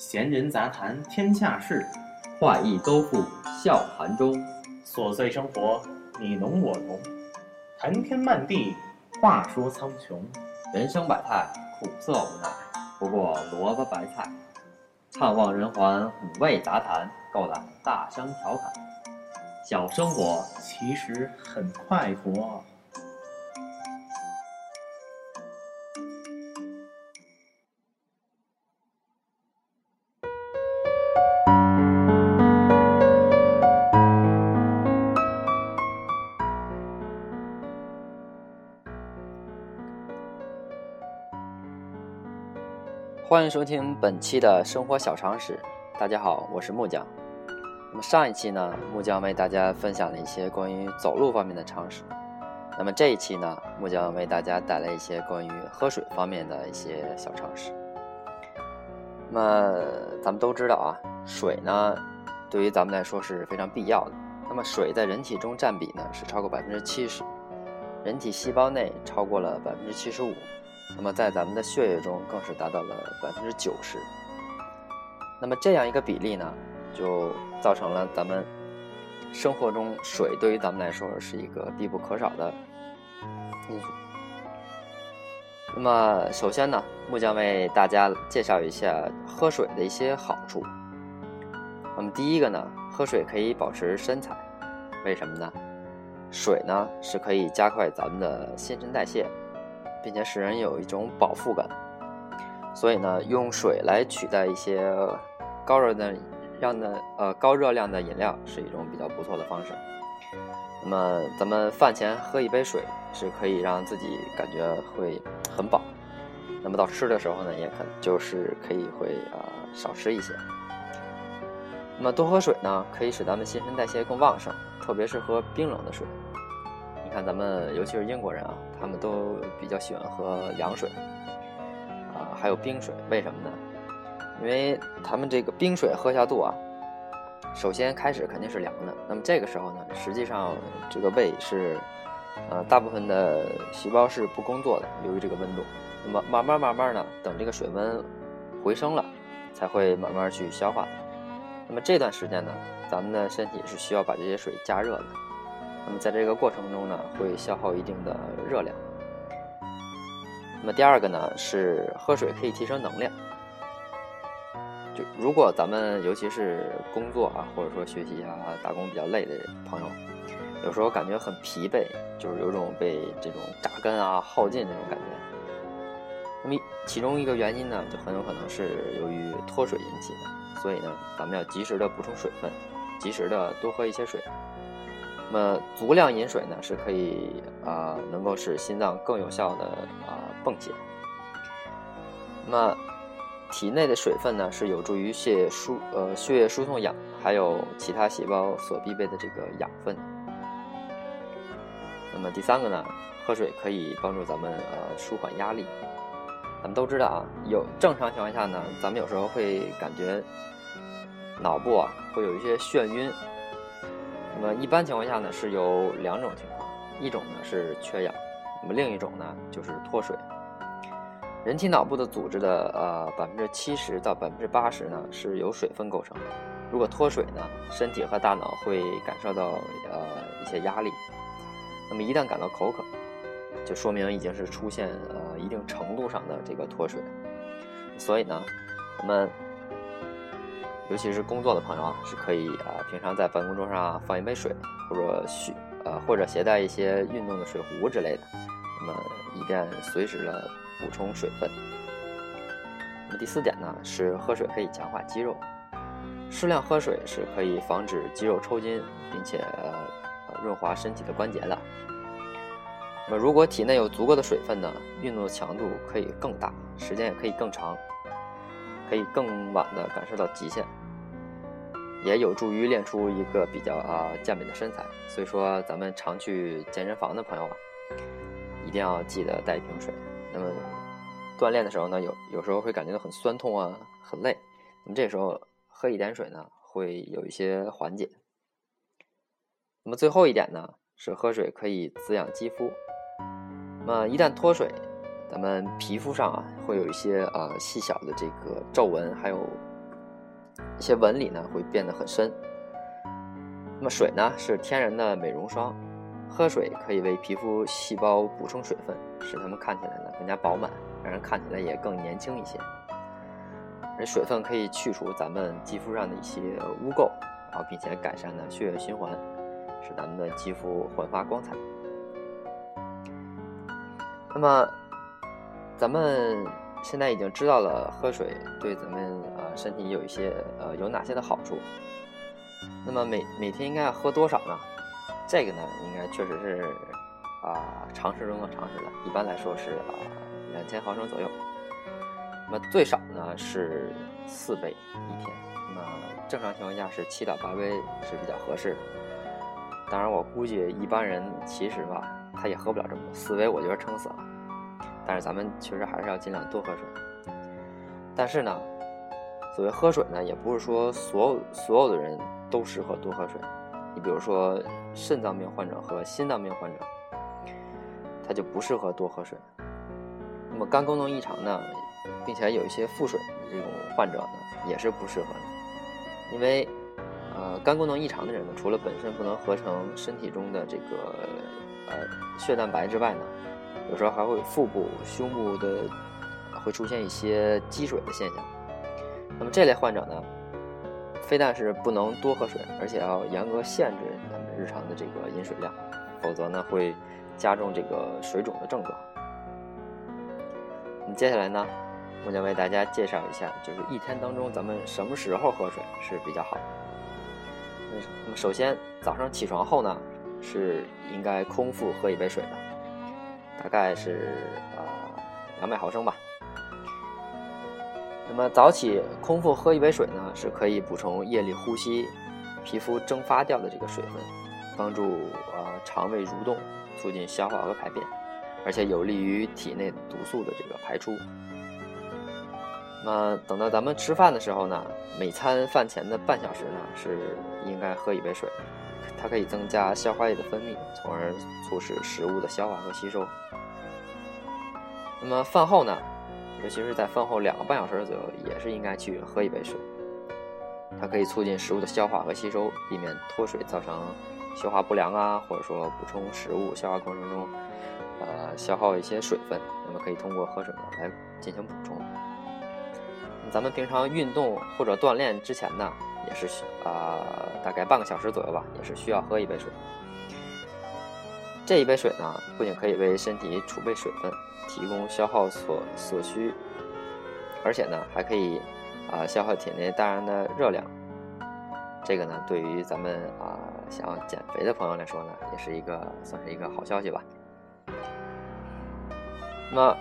闲人杂谈天下事，画意都付笑谈中。琐碎生活你侬我侬，谈天漫地话说苍穹。人生百态，苦涩无奈，不过萝卜白菜。探望人寰，五味杂谈，够胆大声调侃。小生活其实很快活。欢迎收听本期的生活小常识。大家好，我是木匠。那么上一期呢，木匠为大家分享了一些关于走路方面的常识。那么这一期呢，木匠为大家带来一些关于喝水方面的一些小常识。那么咱们都知道啊，水呢，对于咱们来说是非常必要的。那么水在人体中占比呢，是超过百分之七十，人体细胞内超过了百分之七十五。那么在咱们的血液中更是达到了百分之九十。那么这样一个比例呢，就造成了咱们生活中水对于咱们来说是一个必不可少的因素。那么首先呢，木匠为大家介绍一下喝水的一些好处。那么第一个呢，喝水可以保持身材，为什么呢？水呢是可以加快咱们的新陈代谢。并且使人有一种饱腹感，所以呢，用水来取代一些高热的、让的呃高热量的饮料是一种比较不错的方式。那么，咱们饭前喝一杯水是可以让自己感觉会很饱。那么到吃的时候呢，也可就是可以会啊少吃一些。那么多喝水呢，可以使咱们新陈代谢更旺盛，特别是喝冰冷的水。你看咱们，尤其是英国人啊，他们都比较喜欢喝凉水，啊，还有冰水。为什么呢？因为他们这个冰水喝下肚啊，首先开始肯定是凉的。那么这个时候呢，实际上这个胃是，呃，大部分的细胞是不工作的，由于这个温度。那么慢慢慢慢呢，等这个水温回升了，才会慢慢去消化。那么这段时间呢，咱们的身体是需要把这些水加热的。那么在这个过程中呢，会消耗一定的热量。那么第二个呢，是喝水可以提升能量。就如果咱们尤其是工作啊，或者说学习啊、打工比较累的朋友，有时候感觉很疲惫，就是有种被这种榨干啊、耗尽那种感觉。那么其中一个原因呢，就很有可能是由于脱水引起的。所以呢，咱们要及时的补充水分，及时的多喝一些水。那么足量饮水呢，是可以啊，能够使心脏更有效的啊泵血。那么体内的水分呢，是有助于血液输呃血液输送氧，还有其他细胞所必备的这个养分。那么第三个呢，喝水可以帮助咱们呃舒缓压力。咱们都知道啊，有正常情况下呢，咱们有时候会感觉脑部啊会有一些眩晕。那么一般情况下呢，是有两种情况，一种呢是缺氧，那么另一种呢就是脱水。人体脑部的组织的呃百分之七十到百分之八十呢是由水分构成的。如果脱水呢，身体和大脑会感受到呃一些压力。那么一旦感到口渴，就说明已经是出现呃一定程度上的这个脱水。所以呢，我们。尤其是工作的朋友啊，是可以啊，平常在办公桌上放一杯水，或者需呃或者携带一些运动的水壶之类的，那么以便随时的补充水分。那么第四点呢，是喝水可以强化肌肉，适量喝水是可以防止肌肉抽筋，并且润滑身体的关节的。那么如果体内有足够的水分呢，运动的强度可以更大，时间也可以更长，可以更晚的感受到极限。也有助于练出一个比较啊健美的身材，所以说咱们常去健身房的朋友啊，一定要记得带一瓶水。那么锻炼的时候呢，有有时候会感觉到很酸痛啊，很累，那么这时候喝一点水呢，会有一些缓解。那么最后一点呢，是喝水可以滋养肌肤。那么一旦脱水，咱们皮肤上啊会有一些呃细小的这个皱纹，还有一些纹理呢会变得很深。那么水呢是天然的美容霜，喝水可以为皮肤细胞补充水分，使它们看起来呢更加饱满，让人看起来也更年轻一些。而水分可以去除咱们肌肤上的一些污垢，然后并且改善呢血液循环，使咱们的肌肤焕发光彩。那么，咱们现在已经知道了喝水对咱们呃身体有一些呃有哪些的好处。那么每每天应该要喝多少呢？这个呢，应该确实是啊常识中的常识了。一般来说是啊两千毫升左右。那么最少呢是四杯一天。那正常情况下是七到八杯是比较合适的。当然，我估计一般人其实吧。他也喝不了这么多，四杯我觉得撑死了。但是咱们确实还是要尽量多喝水。但是呢，所谓喝水呢，也不是说所有所有的人都适合多喝水。你比如说肾脏病患者和心脏病患者，他就不适合多喝水。那么肝功能异常呢，并且有一些腹水的这种患者呢，也是不适合的，因为呃肝功能异常的人呢，除了本身不能合成身体中的这个。呃，血蛋白之外呢，有时候还会腹部、胸部的会出现一些积水的现象。那么这类患者呢，非但是不能多喝水，而且要严格限制他们日常的这个饮水量，否则呢会加重这个水肿的症状。那么接下来呢，我将为大家介绍一下，就是一天当中咱们什么时候喝水是比较好的。那么首先早上起床后呢。是应该空腹喝一杯水的，大概是呃两百毫升吧。那么早起空腹喝一杯水呢，是可以补充夜里呼吸、皮肤蒸发掉的这个水分，帮助呃肠胃蠕动，促进消化和排便，而且有利于体内毒素的这个排出。那等到咱们吃饭的时候呢，每餐饭前的半小时呢，是应该喝一杯水。它可以增加消化液的分泌，从而促使食物的消化和吸收。那么饭后呢，尤其是在饭后两个半小时左右，也是应该去喝一杯水。它可以促进食物的消化和吸收，避免脱水造成消化不良啊，或者说补充食物消化过程中，呃，消耗一些水分。那么可以通过喝水呢来进行补充。咱们平常运动或者锻炼之前呢？也是需啊，大概半个小时左右吧，也是需要喝一杯水。这一杯水呢，不仅可以为身体储备水分，提供消耗所所需，而且呢，还可以啊消耗体内大量的热量。这个呢，对于咱们啊想要减肥的朋友来说呢，也是一个算是一个好消息吧。那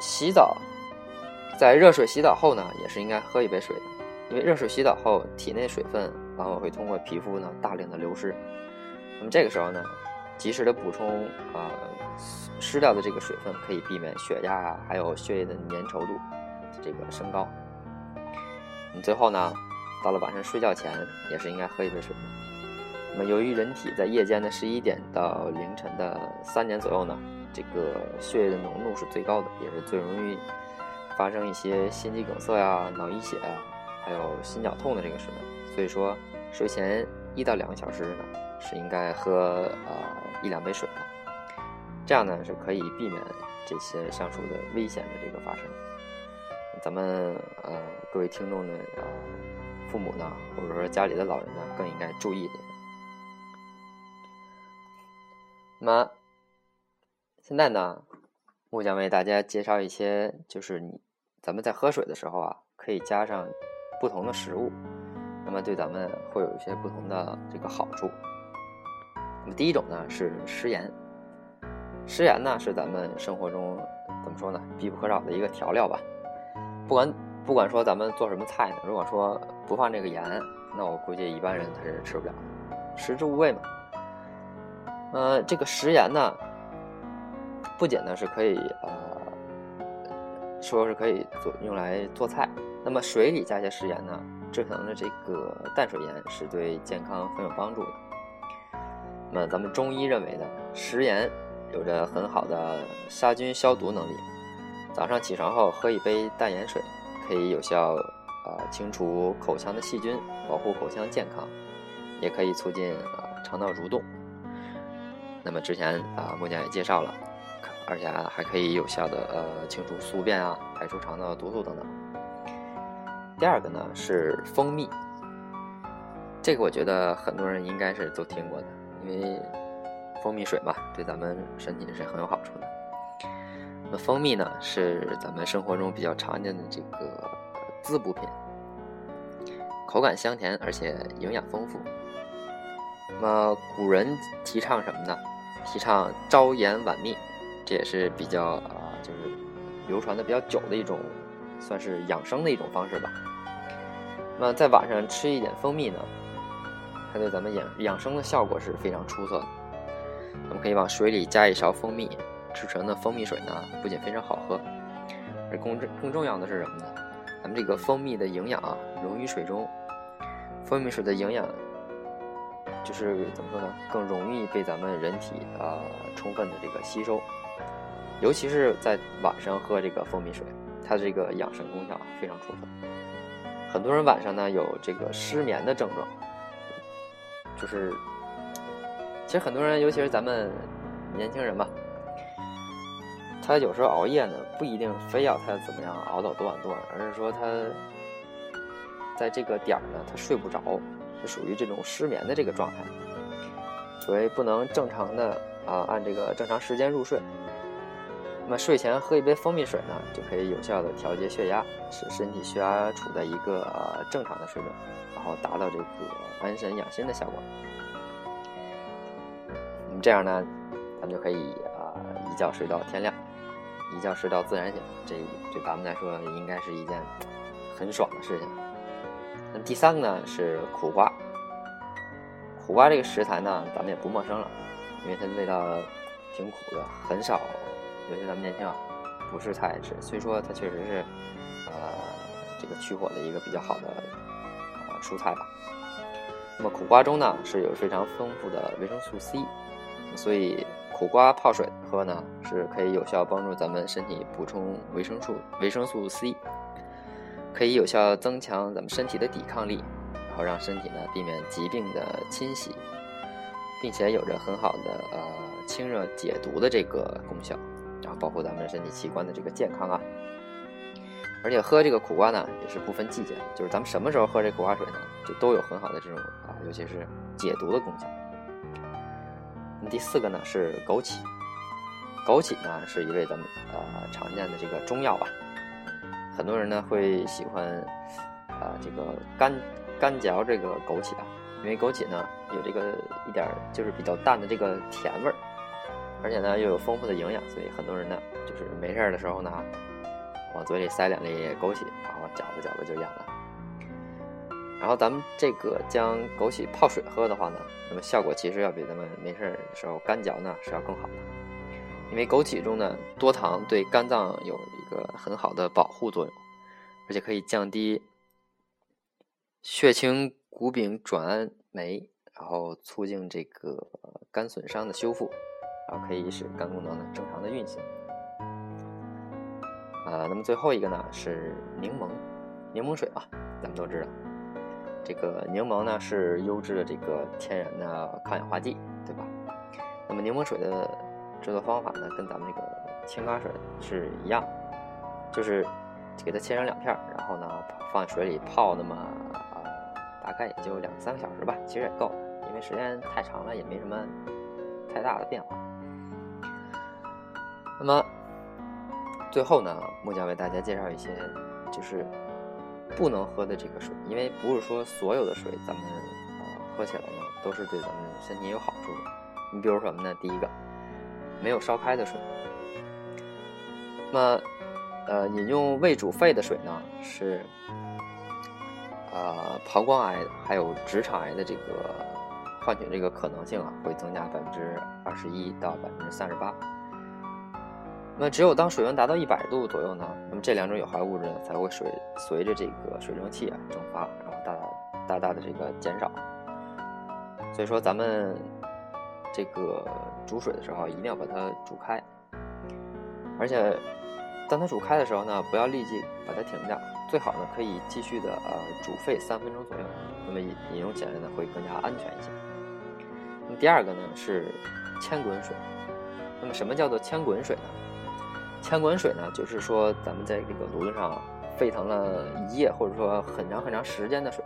洗澡，在热水洗澡后呢，也是应该喝一杯水的。因为热水洗澡后，体内水分往往会通过皮肤呢大量的流失。那么这个时候呢，及时的补充啊失掉的这个水分，可以避免血压啊还有血液的粘稠度这个升高。你最后呢，到了晚上睡觉前，也是应该喝一杯水。那么由于人体在夜间的十一点到凌晨的三点左右呢，这个血液的浓度是最高的，也是最容易发生一些心肌梗塞呀、脑溢血啊。还有心绞痛的这个时段，所以说睡前一到两个小时呢是应该喝呃一两杯水的，这样呢是可以避免这些上述的危险的这个发生。咱们呃各位听众的呃父母呢，或者说家里的老人呢，更应该注意点。那么现在呢，我将为大家介绍一些，就是你咱们在喝水的时候啊，可以加上。不同的食物，那么对咱们会有一些不同的这个好处。那么第一种呢是食盐，食盐呢是咱们生活中怎么说呢必不可少的一个调料吧。不管不管说咱们做什么菜呢，如果说不放这个盐，那我估计一般人他是吃不了，食之无味嘛。呃，这个食盐呢，不仅呢是可以呃说是可以做用来做菜。那么水里加些食盐呢，制成的这个淡水盐是对健康很有帮助的。那么咱们中医认为呢，食盐有着很好的杀菌消毒能力。早上起床后喝一杯淡盐水，可以有效呃清除口腔的细菌，保护口腔健康，也可以促进呃肠道蠕动。那么之前啊木匠也介绍了，而且还可以有效的呃清除宿便啊，排出肠道毒素等等。第二个呢是蜂蜜，这个我觉得很多人应该是都听过的，因为蜂蜜水嘛，对咱们身体是很有好处的。那蜂蜜呢是咱们生活中比较常见的这个滋补品，口感香甜，而且营养丰富。那么古人提倡什么呢？提倡朝颜晚蜜，这也是比较啊，就是流传的比较久的一种，算是养生的一种方式吧。那在晚上吃一点蜂蜜呢，它对咱们养养生的效果是非常出色的。我们可以往水里加一勺蜂蜜，制成的蜂蜜水呢，不仅非常好喝，而更更重要的是什么呢？咱们这个蜂蜜的营养啊，溶于水中，蜂蜜水的营养。就是怎么说呢？更容易被咱们人体呃充分的这个吸收，尤其是在晚上喝这个蜂蜜水，它这个养生功效非常出色。很多人晚上呢有这个失眠的症状，就是其实很多人，尤其是咱们年轻人吧，他有时候熬夜呢不一定非要他怎么样熬到多晚多晚，而是说他在这个点儿呢他睡不着。是属于这种失眠的这个状态，所以不能正常的啊按这个正常时间入睡。那么睡前喝一杯蜂蜜水呢，就可以有效的调节血压，使身体血压处在一个正常的水准，然后达到这个安神养心的效果。那么这样呢，咱们就可以啊一觉睡到天亮，一觉睡到自然醒，这对咱们来说应该是一件很爽的事情。那第三个呢是苦瓜，苦瓜这个食材呢，咱们也不陌生了，因为它的味道挺苦的，很少，尤其咱们年轻啊，不是太爱吃。虽说它确实是，呃，这个去火的一个比较好的呃蔬菜吧。那么苦瓜中呢是有非常丰富的维生素 C，所以苦瓜泡水喝呢是可以有效帮助咱们身体补充维生素维生素 C。可以有效增强咱们身体的抵抗力，然后让身体呢避免疾病的侵袭，并且有着很好的呃清热解毒的这个功效，然后保护咱们身体器官的这个健康啊。而且喝这个苦瓜呢也是不分季节，就是咱们什么时候喝这苦瓜水呢，就都有很好的这种啊，尤其是解毒的功效。那第四个呢是枸杞，枸杞呢是一味咱们呃常见的这个中药吧。很多人呢会喜欢，啊，这个干干嚼这个枸杞啊，因为枸杞呢有这个一点就是比较淡的这个甜味儿，而且呢又有丰富的营养，所以很多人呢就是没事儿的时候呢，往嘴里塞两粒枸杞，然后嚼着嚼着就养了。然后咱们这个将枸杞泡水喝的话呢，那么效果其实要比咱们没事儿的时候干嚼呢是要更好的，因为枸杞中呢多糖对肝脏有一。个很好的保护作用，而且可以降低血清谷丙转氨酶，然后促进这个肝损伤的修复，然后可以使肝功能呢正常的运行。啊，那么最后一个呢是柠檬，柠檬水啊，咱们都知道，这个柠檬呢是优质的这个天然的抗氧化剂，对吧？那么柠檬水的制作方法呢，跟咱们这个青瓜水是一样。就是给它切成两片，然后呢放水里泡那么呃大概也就两三个小时吧，其实也够，因为时间太长了也没什么太大的变化。那么最后呢，木匠为大家介绍一些就是不能喝的这个水，因为不是说所有的水咱们呃喝起来呢都是对咱们身体有好处的。你比如什么呢？第一个，没有烧开的水，那么。呃，饮用未煮沸的水呢，是呃膀胱癌还有直肠癌的这个患者这个可能性啊，会增加百分之二十一到百分之三十八。那只有当水温达到一百度左右呢，那么这两种有害物质呢才会水随着这个水蒸气啊蒸发，然后大大大的这个减少。所以说咱们这个煮水的时候一定要把它煮开，而且。当它煮开的时候呢，不要立即把它停掉，最好呢可以继续的呃煮沸三分钟左右，那么饮饮用起来呢会更加安全一些。那么第二个呢是千滚水。那么什么叫做千滚水呢？千滚水呢就是说咱们在这个炉子上沸腾了一夜或者说很长很长时间的水。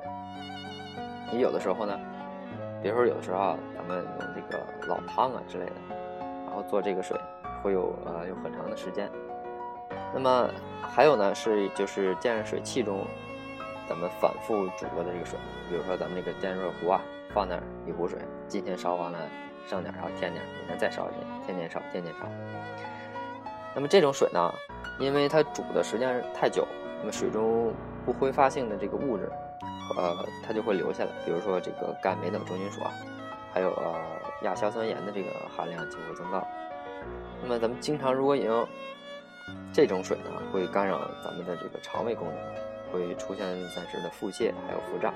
你有的时候呢，比如说有的时候啊，咱们用这个老汤啊之类的，然后做这个水会有呃有很长的时间。那么还有呢是就是电热水器中咱们反复煮过的这个水，比如说咱们这个电热壶啊，放那儿一壶水，今天烧完了剩点，然后添点，明天再烧一点，天天烧，天天烧。那么这种水呢，因为它煮的时间太久，那么水中不挥发性的这个物质。呃，它就会留下来，比如说这个钙、镁等重金属啊，还有呃亚硝酸盐的这个含量就会增高。那么咱们经常如果饮用这种水呢，会干扰咱们的这个肠胃功能，会出现暂时的腹泻，还有腹胀。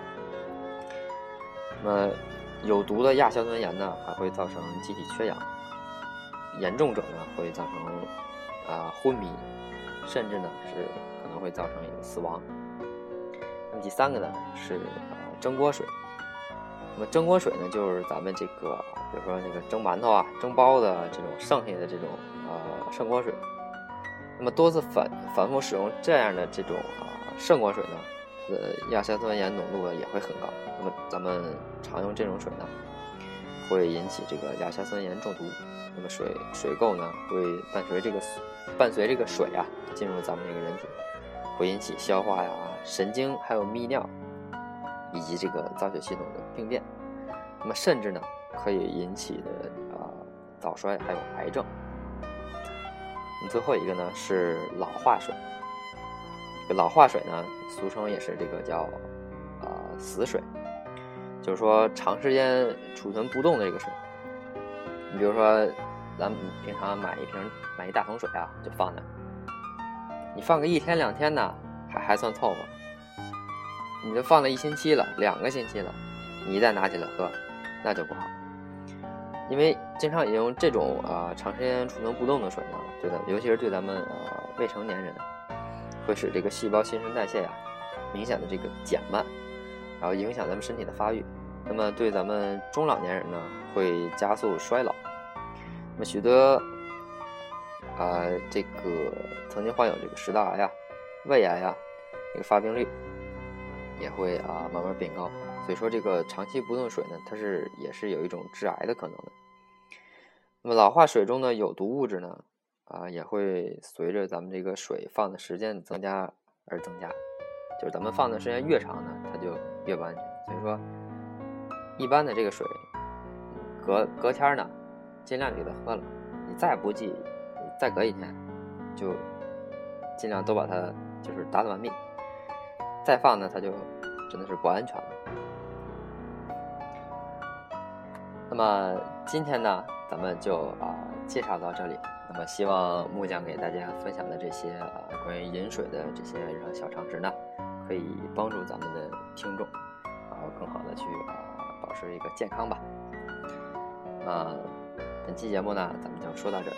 那么有毒的亚硝酸盐呢，还会造成机体缺氧，严重者呢会造成啊昏迷，甚至呢是可能会造成一个死亡。那么第三个呢是蒸锅水，那么蒸锅水呢就是咱们这个比如说那个蒸馒头啊、蒸包子这种剩下的这种呃剩锅水，那么多次反反复使用这样的这种啊剩锅水呢，呃亚硝酸盐浓度也会很高。那么咱们常用这种水呢，会引起这个亚硝酸盐中毒。那么水水垢呢会伴随这个伴随这个水啊进入咱们这个人体。会引起消化呀、神经还有泌尿以及这个造血系统的病变，那么甚至呢可以引起的啊早衰还有癌症。那最后一个呢是老化水，这老化水呢俗称也是这个叫啊死水，就是说长时间储存不动的这个水。你比如说咱们平常买一瓶买一大桶水啊，就放那。你放个一天两天呢，还还算凑合。你都放了一星期了，两个星期了，你一旦拿起来喝，那就不好。因为经常饮用这种啊长时间储存不动的水呢，对的，尤其是对咱们呃未成年人，会使这个细胞新陈代谢呀明显的这个减慢，然后影响咱们身体的发育。那么对咱们中老年人呢，会加速衰老。那么许多。啊，这个曾经患有这个食道癌呀、胃癌呀，这个发病率也会啊慢慢变高。所以说，这个长期不动水呢，它是也是有一种致癌的可能的。那么老化水中的有毒物质呢，啊也会随着咱们这个水放的时间增加而增加。就是咱们放的时间越长呢，它就越不安全。所以说，一般的这个水，隔隔天呢，尽量给它喝了。你再不济。再隔一天，就尽量都把它就是打完毕。再放呢，它就真的是不安全了。那么今天呢，咱们就啊介绍到这里。那么希望木匠给大家分享的这些啊关于饮水的这些日常小常识呢，可以帮助咱们的听众，然后更好的去啊保持一个健康吧。呃，本期节目呢，咱们就说到这儿。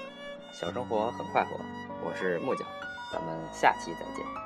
小生活很快活，我是木匠，咱们下期再见。